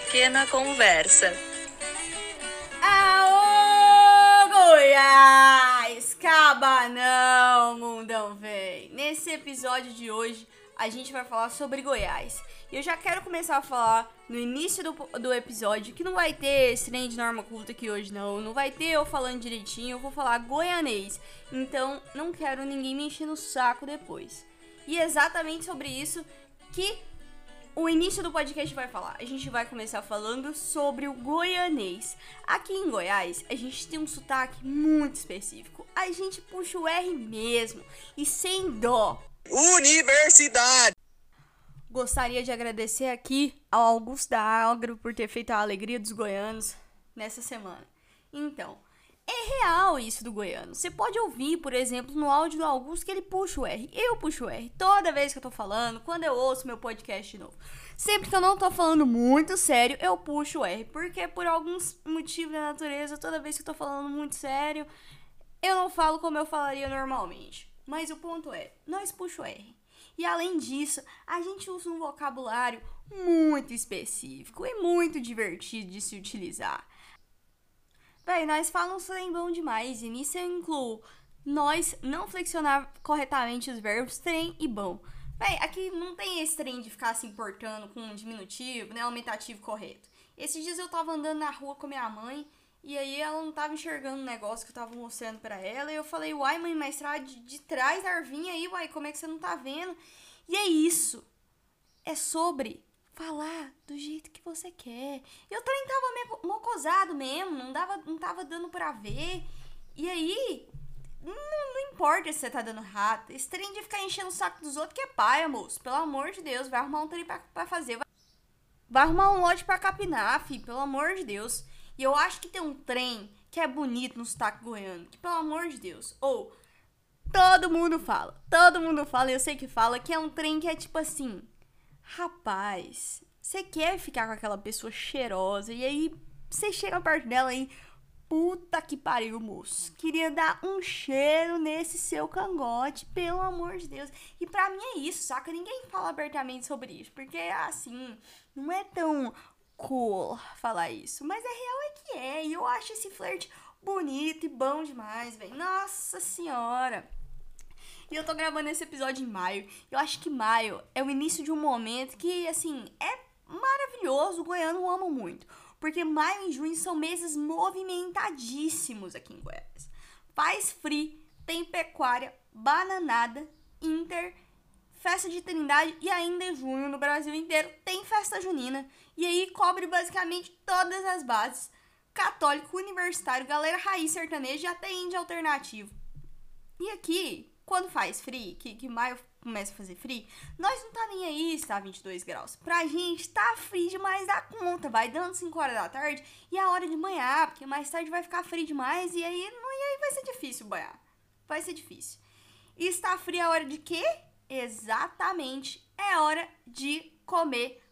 pequena conversa. Aô, Goiás! Caba não, mundão vem. Nesse episódio de hoje, a gente vai falar sobre Goiás. E eu já quero começar a falar no início do, do episódio que não vai ter esse trem de norma culta aqui hoje, não. Não vai ter eu falando direitinho, eu vou falar goianês. Então, não quero ninguém me encher no saco depois. E é exatamente sobre isso que o início do podcast vai falar. A gente vai começar falando sobre o goianês. Aqui em Goiás, a gente tem um sotaque muito específico. A gente puxa o R mesmo e sem dó. Universidade! Gostaria de agradecer aqui ao Augusto da Agro por ter feito a alegria dos goianos nessa semana. Então, é real isso do goiano. Você pode ouvir, por exemplo, no áudio do Augusto que ele puxa o R. Eu puxo o R toda vez que eu tô falando, quando eu ouço meu podcast de novo. Sempre que eu não tô falando muito sério, eu puxo o R. Porque por alguns motivos da natureza, toda vez que eu tô falando muito sério, eu não falo como eu falaria normalmente. Mas o ponto é, nós puxo o R. E além disso, a gente usa um vocabulário muito específico e muito divertido de se utilizar. Véi, nós falamos trem bom demais, e nisso eu incluo nós não flexionar corretamente os verbos trem e bom. Véi, aqui não tem esse trem de ficar se importando com um diminutivo, né, aumentativo correto. Esses dias eu tava andando na rua com minha mãe, e aí ela não tava enxergando o negócio que eu tava mostrando para ela, e eu falei, uai mãe, mas tá de, de trás da arvinha aí, uai, como é que você não tá vendo? E é isso. É sobre falar do jeito que você quer. Eu também tava meio mocosado mesmo, não, dava, não tava dando pra ver. E aí, não, não importa se você tá dando rato. Esse trem de ficar enchendo o saco dos outros que é pai, moço. Pelo amor de Deus, vai arrumar um trem pra, pra fazer. Vai, vai arrumar um lote pra capinar, fi, pelo amor de Deus. E eu acho que tem um trem que é bonito no sotaque goiano, que pelo amor de Deus. Ou, todo mundo fala, todo mundo fala, eu sei que fala, que é um trem que é tipo assim Rapaz, você quer ficar com aquela pessoa cheirosa e aí você chega perto dela e puta que pariu, moço. Queria dar um cheiro nesse seu cangote, pelo amor de Deus. E pra mim é isso, saca? Ninguém fala abertamente sobre isso, porque assim, não é tão cool falar isso, mas é real é que é. E eu acho esse flerte bonito e bom demais, velho. Nossa senhora. E eu tô gravando esse episódio em maio. Eu acho que maio é o início de um momento que, assim, é maravilhoso. O goiano ama muito. Porque maio e junho são meses movimentadíssimos aqui em Goiás. Faz frio, tem pecuária, bananada, inter, festa de Trindade e ainda em junho no Brasil inteiro tem festa junina. E aí cobre basicamente todas as bases. Católico, universitário, galera raiz sertaneja e até índia alternativo. E aqui, quando faz frio, que, que maio começa a fazer frio, nós não tá nem aí se tá 22 graus. Pra gente tá frio demais da conta. Vai dando 5 horas da tarde e a hora de banhar, porque mais tarde vai ficar frio demais e aí, não, e aí vai ser difícil banhar. Vai ser difícil. E está frio a hora de quê? Exatamente. É hora de comer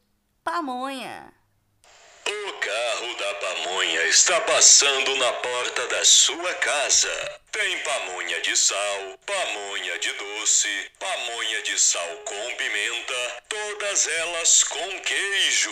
pamonha. O carro da pamonha está passando na porta da sua casa. Tem pamonha de sal, pamonha de doce, pamonha de sal com pimenta, todas elas com queijo.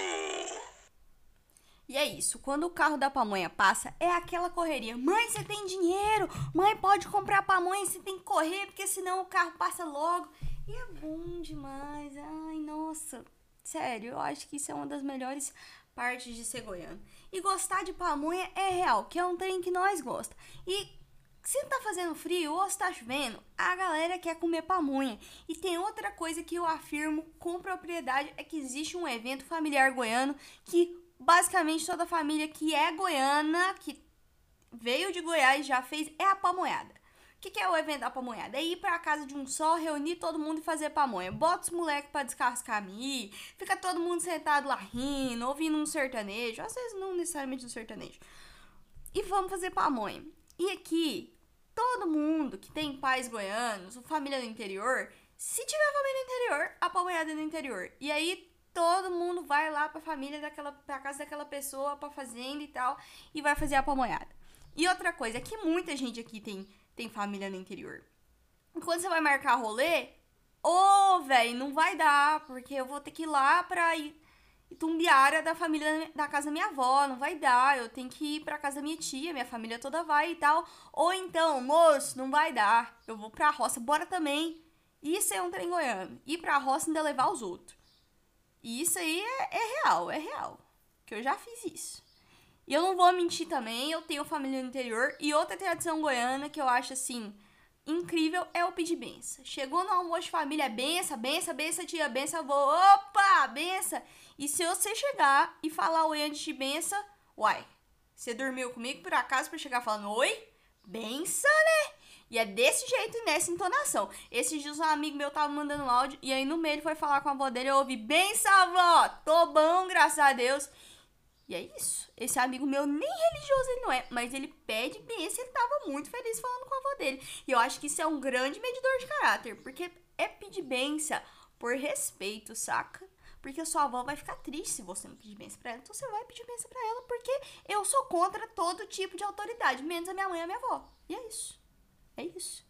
E é isso, quando o carro da pamonha passa, é aquela correria. Mãe, você tem dinheiro? Mãe, pode comprar pamonha, você tem que correr, porque senão o carro passa logo. E é bom demais. Ai, nossa. Sério, eu acho que isso é uma das melhores partes de ser goiano. E gostar de pamonha é real, que é um trem que nós gosta. E se tá fazendo frio ou se tá chovendo, a galera quer comer pamonha. E tem outra coisa que eu afirmo com propriedade, é que existe um evento familiar goiano que basicamente toda família que é goiana, que veio de Goiás já fez, é a pamonhada. O que, que, é o evento da pamonhada? É ir pra casa de um só, reunir todo mundo e fazer pamonha. Bota os moleques pra descascar milho, fica todo mundo sentado lá rindo, ouvindo um sertanejo, às vezes não necessariamente um sertanejo. E vamos fazer pamonha. E aqui, todo mundo que tem pais goianos, família do interior, se tiver família do interior, a pamonhada é do interior. E aí todo mundo vai lá pra família daquela, pra casa daquela pessoa, pra fazenda e tal, e vai fazer a pamonhada. E outra coisa, é que muita gente aqui tem tem família no interior. Quando você vai marcar rolê, ô, oh, velho, não vai dar, porque eu vou ter que ir lá pra ir, Itumbiara da família da casa da minha avó, não vai dar, eu tenho que ir pra casa da minha tia, minha família toda vai e tal. Ou então, moço, não vai dar, eu vou pra roça, bora também. Isso é um trem goiano. Ir pra roça ainda levar os outros. E isso aí é, é real, é real. Que eu já fiz isso. E eu não vou mentir também, eu tenho família no interior. E outra tradição goiana que eu acho assim incrível é o pedir benção. Chegou no almoço de família, benção, benção, benção, tia, benção, avô, opa, benção. E se você chegar e falar oi antes de benção, uai, você dormiu comigo por acaso pra chegar falando oi? Benção, né? E é desse jeito e nessa entonação. Esses dias um amigo meu tava mandando um áudio e aí no meio ele foi falar com a avó dele, eu ouvi, benção, avó, tô bom, graças a Deus. E é isso. Esse amigo meu nem religioso ele não é, mas ele pede benção, ele tava muito feliz falando com a avó dele. E eu acho que isso é um grande medidor de caráter, porque é pedir benção por respeito, saca? Porque a sua avó vai ficar triste se você não pedir benção pra ela. Então você vai pedir benção pra ela, porque eu sou contra todo tipo de autoridade, menos a minha mãe e a minha avó. E é isso. É isso.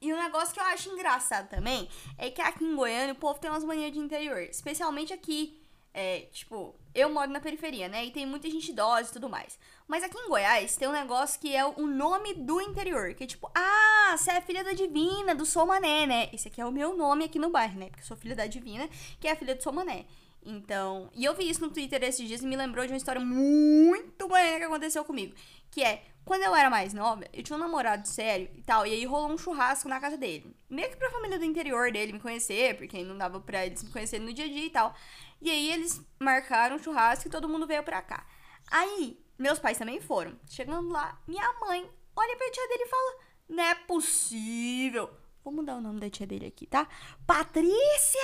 E um negócio que eu acho engraçado também é que aqui em Goiânia o povo tem umas manias de interior. Especialmente aqui é, tipo, eu moro na periferia, né? E tem muita gente idosa e tudo mais. Mas aqui em Goiás tem um negócio que é o nome do interior. Que é tipo, ah, você é filha da Divina, do Sou Mané, né? Esse aqui é o meu nome aqui no bairro, né? Porque eu sou filha da Divina, que é a filha do Sou Mané. Então, e eu vi isso no Twitter esses dias e me lembrou de uma história muito boa que aconteceu comigo. Que é, quando eu era mais nova, eu tinha um namorado sério e tal, e aí rolou um churrasco na casa dele. Meio que pra família do interior dele me conhecer, porque não dava pra eles me conhecerem no dia a dia e tal. E aí eles marcaram um churrasco e todo mundo veio pra cá. Aí, meus pais também foram. Chegando lá, minha mãe olha pra tia dele e fala: Não é possível. Vou mudar o nome da tia dele aqui, tá? Patrícia!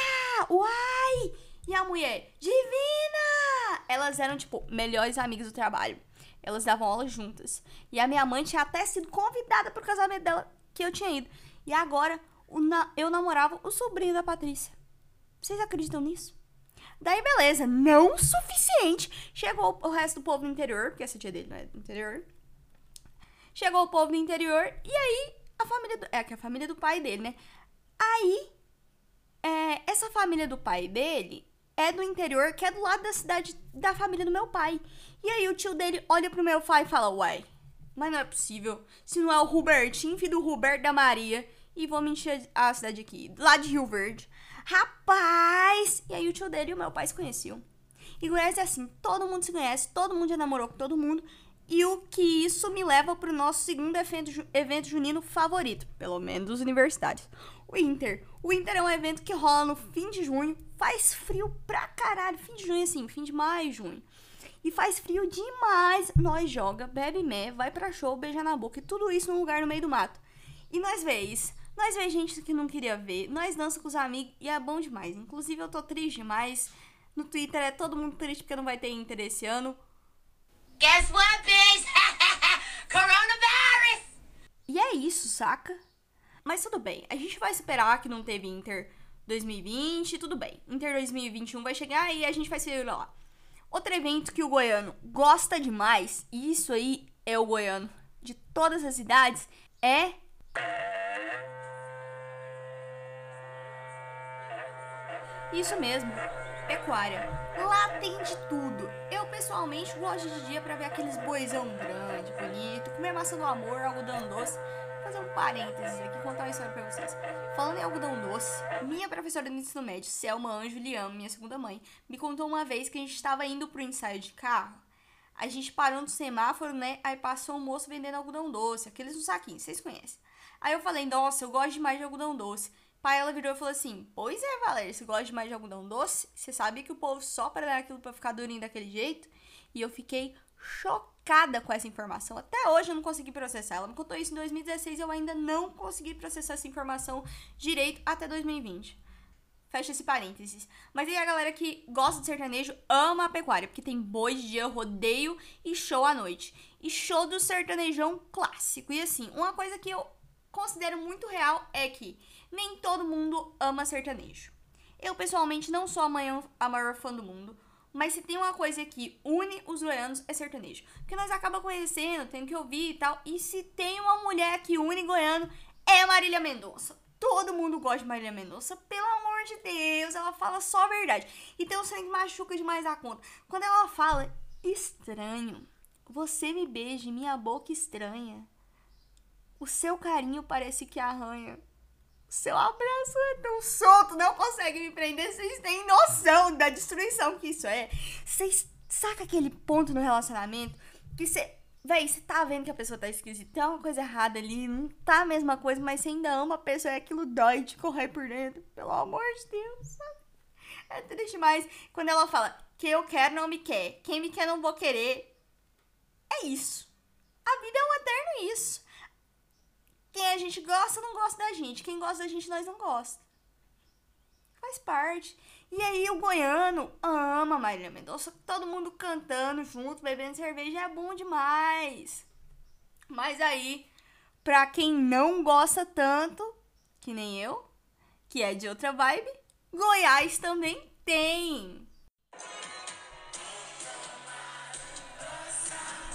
Uai! E a mulher, Divina! Elas eram, tipo, melhores amigas do trabalho. Elas davam aula juntas. E a minha mãe tinha até sido convidada pro casamento dela, que eu tinha ido. E agora, eu namorava o sobrinho da Patrícia. Vocês acreditam nisso? Daí, beleza, não suficiente. Chegou o resto do povo do interior, porque essa tia dele não é do interior. Chegou o povo do interior, e aí a família do. É, que a família do pai dele, né? Aí, é, essa família do pai dele é do interior, que é do lado da cidade da família do meu pai. E aí o tio dele olha pro meu pai e fala: Uai, mas não é possível. Se não é o Robertinho, filho do Roberto da Maria. E vou mentir a cidade aqui, lá de Rio Verde. Rapaz! E aí o tio dele e o meu pai se conheciam. E é assim, todo mundo se conhece, todo mundo já namorou com todo mundo. E o que isso me leva pro nosso segundo evento, evento junino favorito, pelo menos dos universitários. O Inter. O Inter é um evento que rola no fim de junho, faz frio pra caralho. Fim de junho, assim, fim de maio, junho. E faz frio demais. Nós joga, bebe mé, vai pra show, beija na boca e tudo isso num lugar no meio do mato. E nós vê isso. Nós vê gente que não queria ver, nós dança com os amigos e é bom demais. Inclusive eu tô triste demais. No Twitter é todo mundo triste porque não vai ter Inter esse ano. Guess what, bitch? Coronavirus! E é isso, saca? Mas tudo bem, a gente vai esperar que não teve Inter 2020, tudo bem. Inter 2021 vai chegar e a gente vai se lá. Outro evento que o goiano gosta demais, e isso aí é o goiano de todas as idades, é Isso mesmo, pecuária. Lá tem de tudo. Eu pessoalmente gosto de dia para ver aqueles boizão grande, bonito, comer maçã do amor, algodão doce. Fazer um parênteses aqui, contar uma história pra vocês. Falando em algodão doce, minha professora do ensino médio, Selma Anjo Liam, minha segunda mãe, me contou uma vez que a gente estava indo pro ensaio de carro. A gente parou no semáforo, né? Aí passou um moço vendendo algodão doce, aqueles no saquinho, vocês conhecem. Aí eu falei, nossa, eu gosto demais de algodão doce. Pai, ela virou e falou assim: Pois é, Valéria, você gosta mais de algodão doce? Você sabia que o povo só para aquilo pra ficar durinho daquele jeito? E eu fiquei chocada com essa informação. Até hoje eu não consegui processar. Ela me contou isso em 2016 e eu ainda não consegui processar essa informação direito até 2020. Fecha esse parênteses. Mas aí a galera que gosta de sertanejo ama a pecuária, porque tem boi de dia, rodeio e show à noite. E show do sertanejão clássico. E assim, uma coisa que eu considero muito real é que nem todo mundo ama sertanejo. Eu, pessoalmente, não sou a maior fã do mundo, mas se tem uma coisa que une os goianos é sertanejo. Porque nós acaba conhecendo, tem que ouvir e tal. E se tem uma mulher que une goiano, é Marília Mendonça. Todo mundo gosta de Marília Mendonça, pelo amor de Deus, ela fala só a verdade. E tem um trem que machuca demais a conta. Quando ela fala, estranho, você me beija, minha boca estranha. O seu carinho parece que arranha. Seu abraço é tão solto, não consegue me prender. Vocês têm noção da destruição que isso é. Vocês saca aquele ponto no relacionamento que você. Véi, você tá vendo que a pessoa tá esquisita, tem uma coisa errada ali, não tá a mesma coisa, mas você ainda ama a pessoa e aquilo dói de correr por dentro. Pelo amor de Deus, sabe? É triste demais. Quando ela fala, que eu quero não me quer, quem me quer não vou querer. É isso. A vida é um eterno isso. Quem a gente gosta não gosta da gente. Quem gosta da gente, nós não gosta. Faz parte. E aí o goiano ama Marília Mendonça, todo mundo cantando junto, bebendo cerveja, é bom demais. Mas aí, pra quem não gosta tanto, que nem eu, que é de outra vibe, Goiás também tem.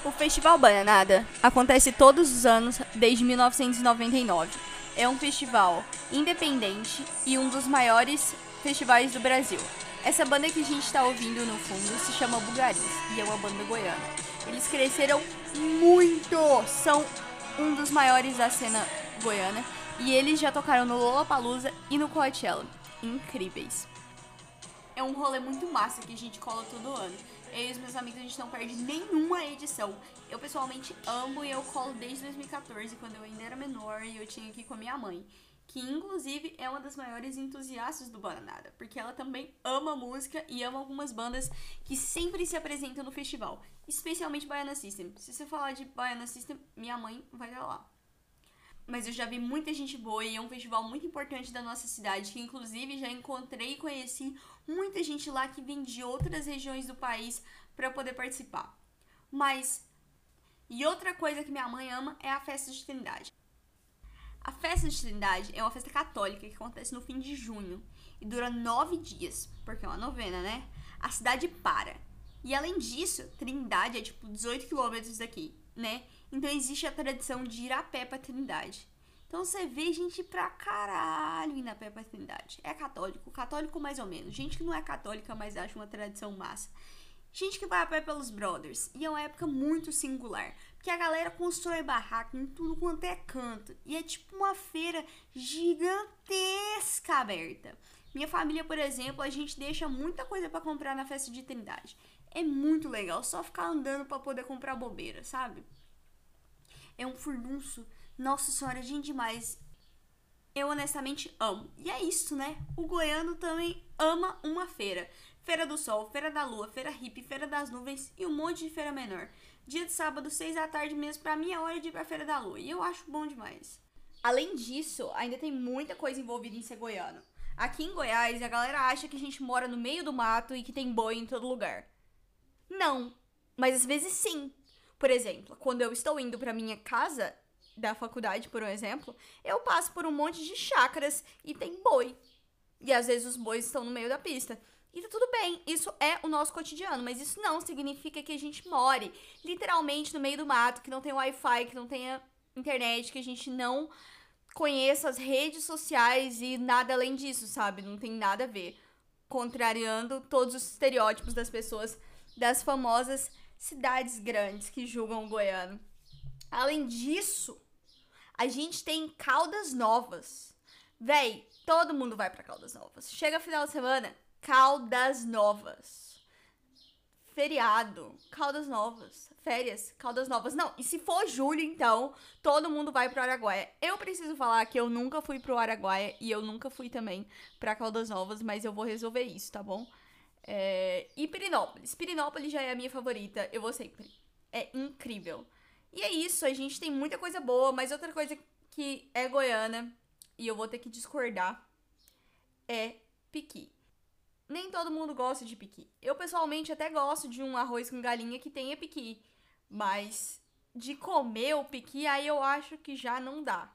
O Festival Bananada acontece todos os anos desde 1999. É um festival independente e um dos maiores festivais do Brasil. Essa banda que a gente está ouvindo no fundo se chama Bugaris e é uma banda goiana. Eles cresceram muito, são um dos maiores da cena goiana e eles já tocaram no Lollapalooza e no Coachella. Incríveis. É um rolê muito massa que a gente cola todo ano. Eu e os meus amigos, a gente não perde nenhuma edição. Eu pessoalmente amo e eu colo desde 2014, quando eu ainda era menor e eu tinha ir com a minha mãe. Que inclusive é uma das maiores entusiastas do Bananada, porque ela também ama música e ama algumas bandas que sempre se apresentam no festival, especialmente Baiana System. Se você falar de Baiana System, minha mãe vai lá. Mas eu já vi muita gente boa e é um festival muito importante da nossa cidade, que inclusive já encontrei e conheci muita gente lá que vem de outras regiões do país para poder participar. Mas e outra coisa que minha mãe ama é a festa de Trindade. A festa de Trindade é uma festa católica que acontece no fim de junho e dura nove dias, porque é uma novena, né? A cidade para. E além disso, Trindade é tipo 18 quilômetros daqui, né? Então existe a tradição de ir a pé pra Trindade. Então você vê gente pra caralho indo a pé pra Trindade. É católico, católico mais ou menos. Gente que não é católica, mas acha uma tradição massa. Gente que vai a pé pelos brothers. E é uma época muito singular. Porque a galera constrói barraco em tudo quanto é canto. E é tipo uma feira gigantesca aberta. Minha família, por exemplo, a gente deixa muita coisa para comprar na festa de Trindade. É muito legal só ficar andando para poder comprar bobeira, sabe? É um furdunço. Nossa senhora, gente demais. Eu honestamente amo. E é isso, né? O goiano também ama uma feira. Feira do Sol, Feira da Lua, Feira Hippie, Feira das Nuvens e um monte de feira menor. Dia de sábado, seis da tarde mesmo, pra mim é hora de ir pra Feira da Lua. E eu acho bom demais. Além disso, ainda tem muita coisa envolvida em ser goiano. Aqui em Goiás, a galera acha que a gente mora no meio do mato e que tem boi em todo lugar. Não, mas às vezes sim. Por exemplo, quando eu estou indo para minha casa da faculdade, por um exemplo, eu passo por um monte de chácaras e tem boi. E às vezes os bois estão no meio da pista. E tá tudo bem, isso é o nosso cotidiano, mas isso não significa que a gente more literalmente no meio do mato, que não tem Wi-Fi, que não tenha internet, que a gente não conheça as redes sociais e nada além disso, sabe? Não tem nada a ver. Contrariando todos os estereótipos das pessoas das famosas cidades grandes que julgam o goiano. Além disso, a gente tem Caldas Novas. Véi, todo mundo vai para Caldas Novas. Chega final de semana, Caldas Novas. Feriado, Caldas Novas. Férias, Caldas Novas. Não, e se for julho, então, todo mundo vai pro Araguaia. Eu preciso falar que eu nunca fui pro Araguaia e eu nunca fui também pra Caldas Novas, mas eu vou resolver isso, tá bom? É... E Pirinópolis. Pirinópolis já é a minha favorita, eu vou sempre. É incrível. E é isso, a gente tem muita coisa boa, mas outra coisa que é goiana, e eu vou ter que discordar, é piqui nem todo mundo gosta de piqui. Eu pessoalmente até gosto de um arroz com galinha que tenha piqui, mas de comer o piqui aí eu acho que já não dá.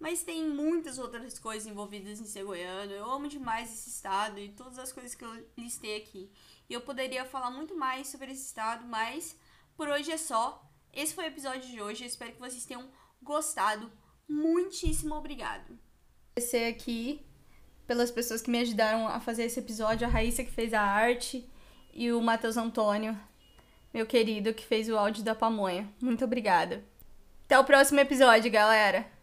Mas tem muitas outras coisas envolvidas em ser goiano. Eu amo demais esse estado e todas as coisas que eu listei aqui. E eu poderia falar muito mais sobre esse estado, mas por hoje é só. Esse foi o episódio de hoje. Eu espero que vocês tenham gostado. Muitíssimo obrigado. Agradecer aqui pelas pessoas que me ajudaram a fazer esse episódio, a Raíssa que fez a arte e o Matheus Antônio, meu querido, que fez o áudio da pamonha. Muito obrigada. Até o próximo episódio, galera!